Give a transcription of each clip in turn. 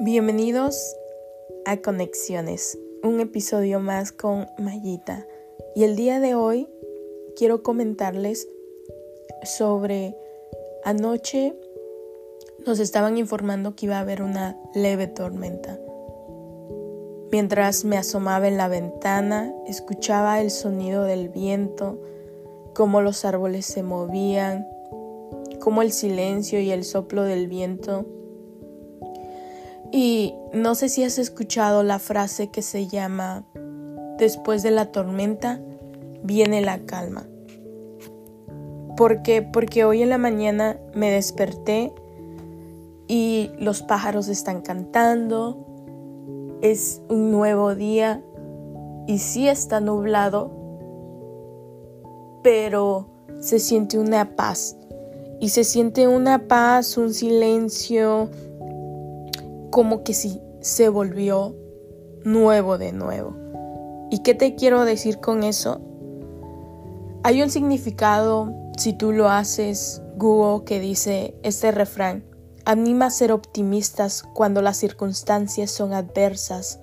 Bienvenidos a Conexiones, un episodio más con Mayita. Y el día de hoy quiero comentarles sobre anoche nos estaban informando que iba a haber una leve tormenta. Mientras me asomaba en la ventana, escuchaba el sonido del viento, cómo los árboles se movían, cómo el silencio y el soplo del viento y no sé si has escuchado la frase que se llama, después de la tormenta viene la calma. ¿Por qué? Porque hoy en la mañana me desperté y los pájaros están cantando, es un nuevo día y sí está nublado, pero se siente una paz y se siente una paz, un silencio, como que si se volvió nuevo de nuevo. ¿Y qué te quiero decir con eso? Hay un significado, si tú lo haces, Google, que dice este refrán, anima a ser optimistas cuando las circunstancias son adversas,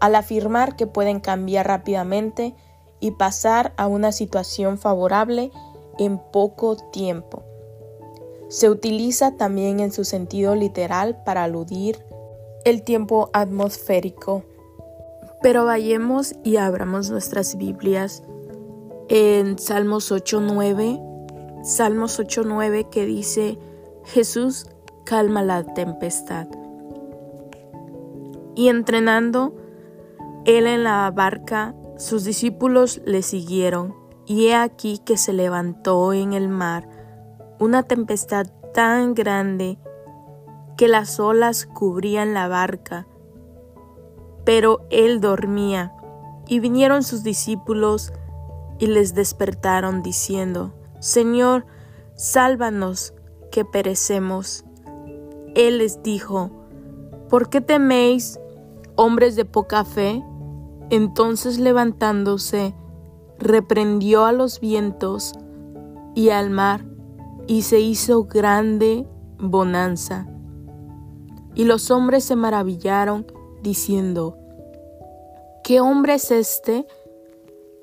al afirmar que pueden cambiar rápidamente y pasar a una situación favorable en poco tiempo. Se utiliza también en su sentido literal para aludir el tiempo atmosférico. Pero vayamos y abramos nuestras Biblias en Salmos 8.9, Salmos 8.9 que dice, Jesús calma la tempestad. Y entrenando él en la barca, sus discípulos le siguieron, y he aquí que se levantó en el mar una tempestad tan grande que las olas cubrían la barca. Pero él dormía, y vinieron sus discípulos y les despertaron diciendo, Señor, sálvanos, que perecemos. Él les dijo, ¿por qué teméis, hombres de poca fe? Entonces levantándose, reprendió a los vientos y al mar, y se hizo grande bonanza. Y los hombres se maravillaron, diciendo, ¿qué hombre es este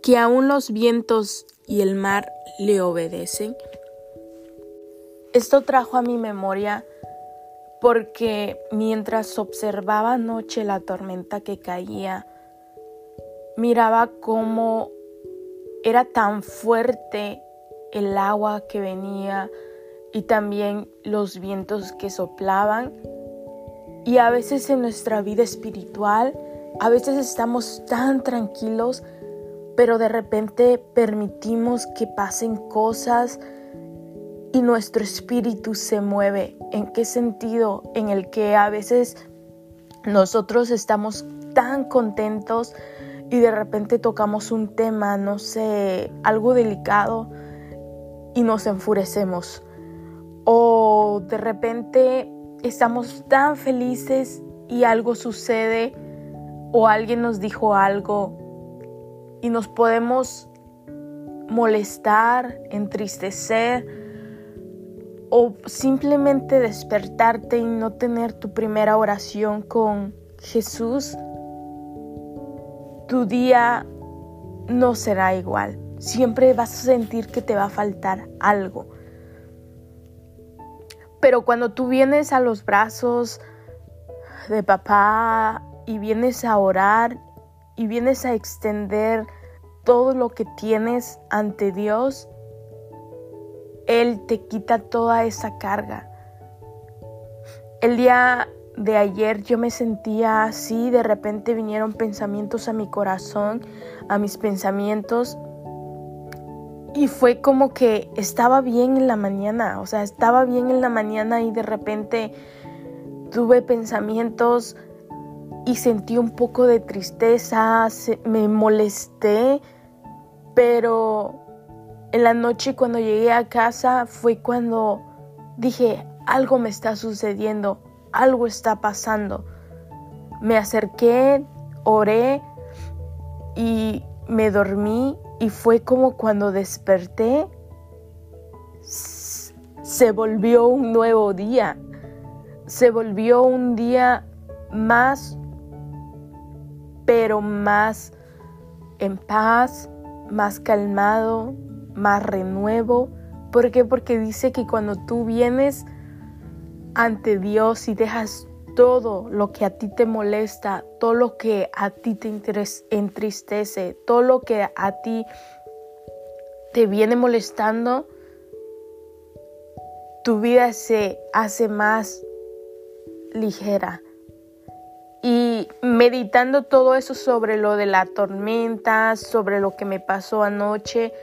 que aun los vientos y el mar le obedecen? Esto trajo a mi memoria porque mientras observaba anoche la tormenta que caía, miraba cómo era tan fuerte el agua que venía y también los vientos que soplaban y a veces en nuestra vida espiritual, a veces estamos tan tranquilos, pero de repente permitimos que pasen cosas y nuestro espíritu se mueve. ¿En qué sentido? En el que a veces nosotros estamos tan contentos y de repente tocamos un tema, no sé, algo delicado y nos enfurecemos. O de repente estamos tan felices y algo sucede o alguien nos dijo algo y nos podemos molestar, entristecer o simplemente despertarte y no tener tu primera oración con Jesús, tu día no será igual. Siempre vas a sentir que te va a faltar algo. Pero cuando tú vienes a los brazos de papá y vienes a orar y vienes a extender todo lo que tienes ante Dios, Él te quita toda esa carga. El día de ayer yo me sentía así, de repente vinieron pensamientos a mi corazón, a mis pensamientos y fue como que estaba bien en la mañana, o sea, estaba bien en la mañana y de repente tuve pensamientos y sentí un poco de tristeza, me molesté, pero en la noche cuando llegué a casa fue cuando dije, algo me está sucediendo, algo está pasando. Me acerqué, oré y me dormí y fue como cuando desperté, se volvió un nuevo día, se volvió un día más, pero más en paz, más calmado, más renuevo. ¿Por qué? Porque dice que cuando tú vienes ante Dios y dejas todo lo que a ti te molesta, todo lo que a ti te entristece, todo lo que a ti te viene molestando, tu vida se hace más ligera. Y meditando todo eso sobre lo de la tormenta, sobre lo que me pasó anoche,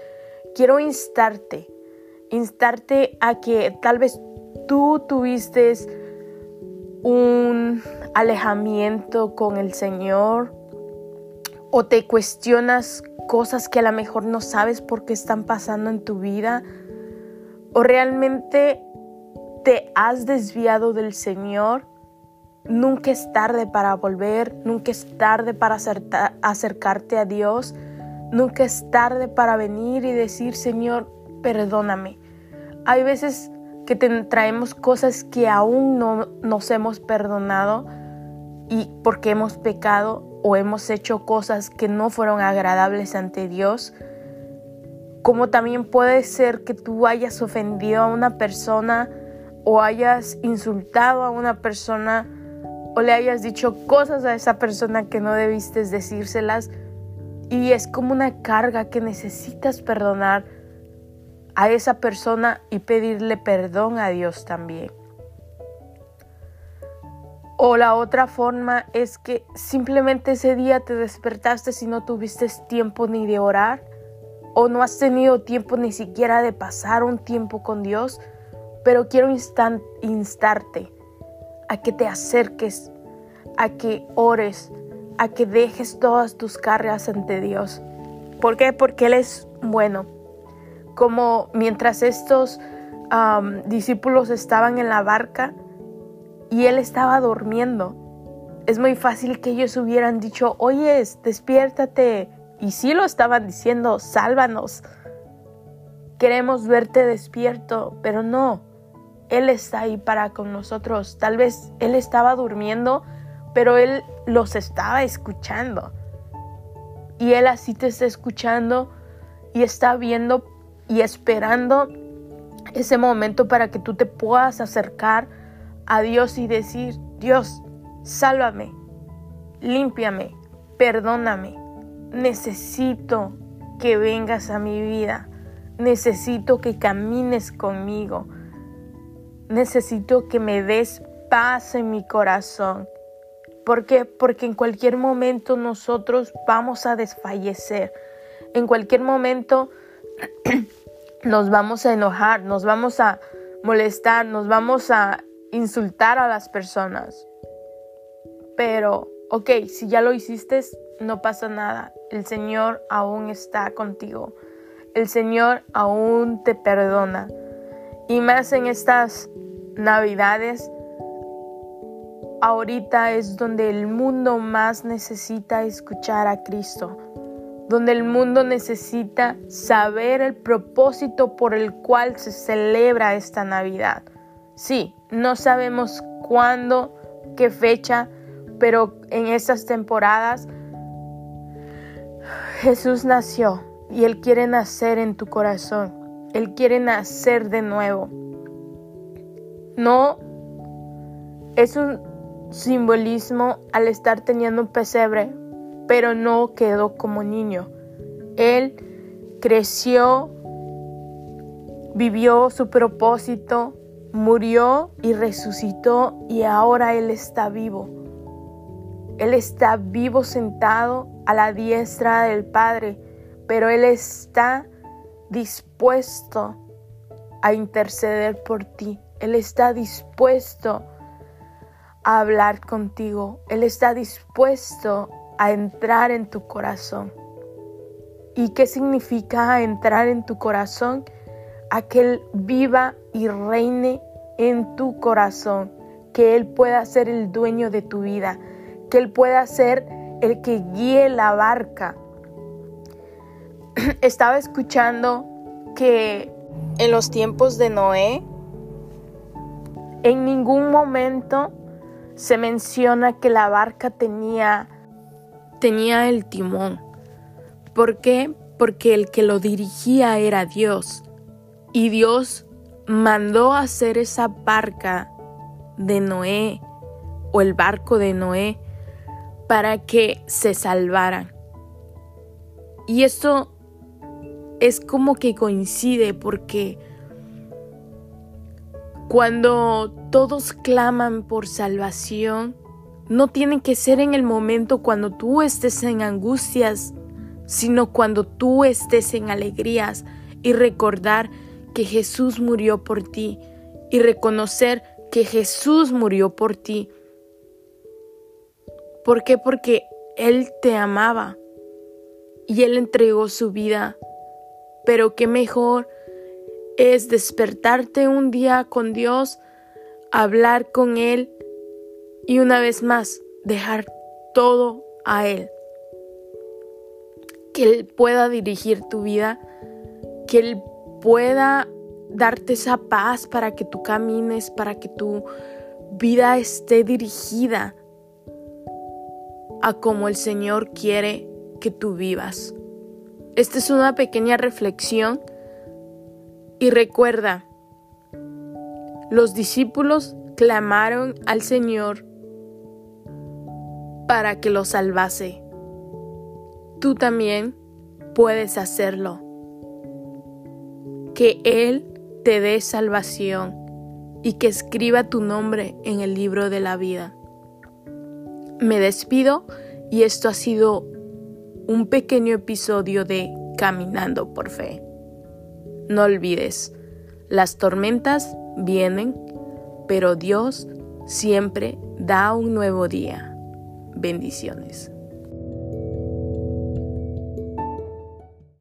quiero instarte, instarte a que tal vez tú tuviste un alejamiento con el Señor o te cuestionas cosas que a lo mejor no sabes por qué están pasando en tu vida o realmente te has desviado del Señor, nunca es tarde para volver, nunca es tarde para acercarte a Dios, nunca es tarde para venir y decir, Señor, perdóname. Hay veces que te traemos cosas que aún no nos hemos perdonado y porque hemos pecado o hemos hecho cosas que no fueron agradables ante Dios. Como también puede ser que tú hayas ofendido a una persona o hayas insultado a una persona o le hayas dicho cosas a esa persona que no debiste decírselas y es como una carga que necesitas perdonar a esa persona y pedirle perdón a Dios también. O la otra forma es que simplemente ese día te despertaste y no tuviste tiempo ni de orar o no has tenido tiempo ni siquiera de pasar un tiempo con Dios, pero quiero instarte a que te acerques, a que ores, a que dejes todas tus cargas ante Dios. ¿Por qué? Porque Él es bueno como mientras estos discípulos estaban en la barca y él estaba durmiendo. Es muy fácil que ellos hubieran dicho, oye, despiértate. Y sí lo estaban diciendo, sálvanos. Queremos verte despierto, pero no. Él está ahí para con nosotros. Tal vez Él estaba durmiendo, pero Él los estaba escuchando. Y Él así te está escuchando y está viendo y esperando ese momento para que tú te puedas acercar a Dios y decir, Dios, sálvame, límpiame, perdóname, necesito que vengas a mi vida, necesito que camines conmigo, necesito que me des paz en mi corazón. ¿Por qué? Porque en cualquier momento nosotros vamos a desfallecer. En cualquier momento nos vamos a enojar, nos vamos a molestar, nos vamos a insultar a las personas. Pero, ok, si ya lo hiciste, no pasa nada. El Señor aún está contigo. El Señor aún te perdona. Y más en estas navidades, ahorita es donde el mundo más necesita escuchar a Cristo donde el mundo necesita saber el propósito por el cual se celebra esta Navidad. Sí, no sabemos cuándo, qué fecha, pero en estas temporadas Jesús nació y Él quiere nacer en tu corazón. Él quiere nacer de nuevo. No es un simbolismo al estar teniendo un pesebre, pero no quedó como niño. Él creció, vivió su propósito, murió y resucitó y ahora Él está vivo. Él está vivo sentado a la diestra del Padre, pero Él está dispuesto a interceder por ti. Él está dispuesto a hablar contigo. Él está dispuesto a entrar en tu corazón. ¿Y qué significa entrar en tu corazón? A que Él viva y reine en tu corazón, que Él pueda ser el dueño de tu vida, que Él pueda ser el que guíe la barca. Estaba escuchando que en los tiempos de Noé, en ningún momento se menciona que la barca tenía, tenía el timón. ¿Por qué? Porque el que lo dirigía era Dios. Y Dios mandó hacer esa barca de Noé o el barco de Noé para que se salvaran. Y esto es como que coincide porque cuando todos claman por salvación, no tiene que ser en el momento cuando tú estés en angustias, sino cuando tú estés en alegrías y recordar que Jesús murió por ti y reconocer que Jesús murió por ti. ¿Por qué? Porque Él te amaba y Él entregó su vida. Pero qué mejor es despertarte un día con Dios, hablar con Él y una vez más dejar todo a Él. Que Él pueda dirigir tu vida, que Él pueda darte esa paz para que tú camines, para que tu vida esté dirigida a como el Señor quiere que tú vivas. Esta es una pequeña reflexión y recuerda, los discípulos clamaron al Señor para que los salvase. Tú también puedes hacerlo. Que Él te dé salvación y que escriba tu nombre en el libro de la vida. Me despido y esto ha sido un pequeño episodio de Caminando por Fe. No olvides, las tormentas vienen, pero Dios siempre da un nuevo día. Bendiciones.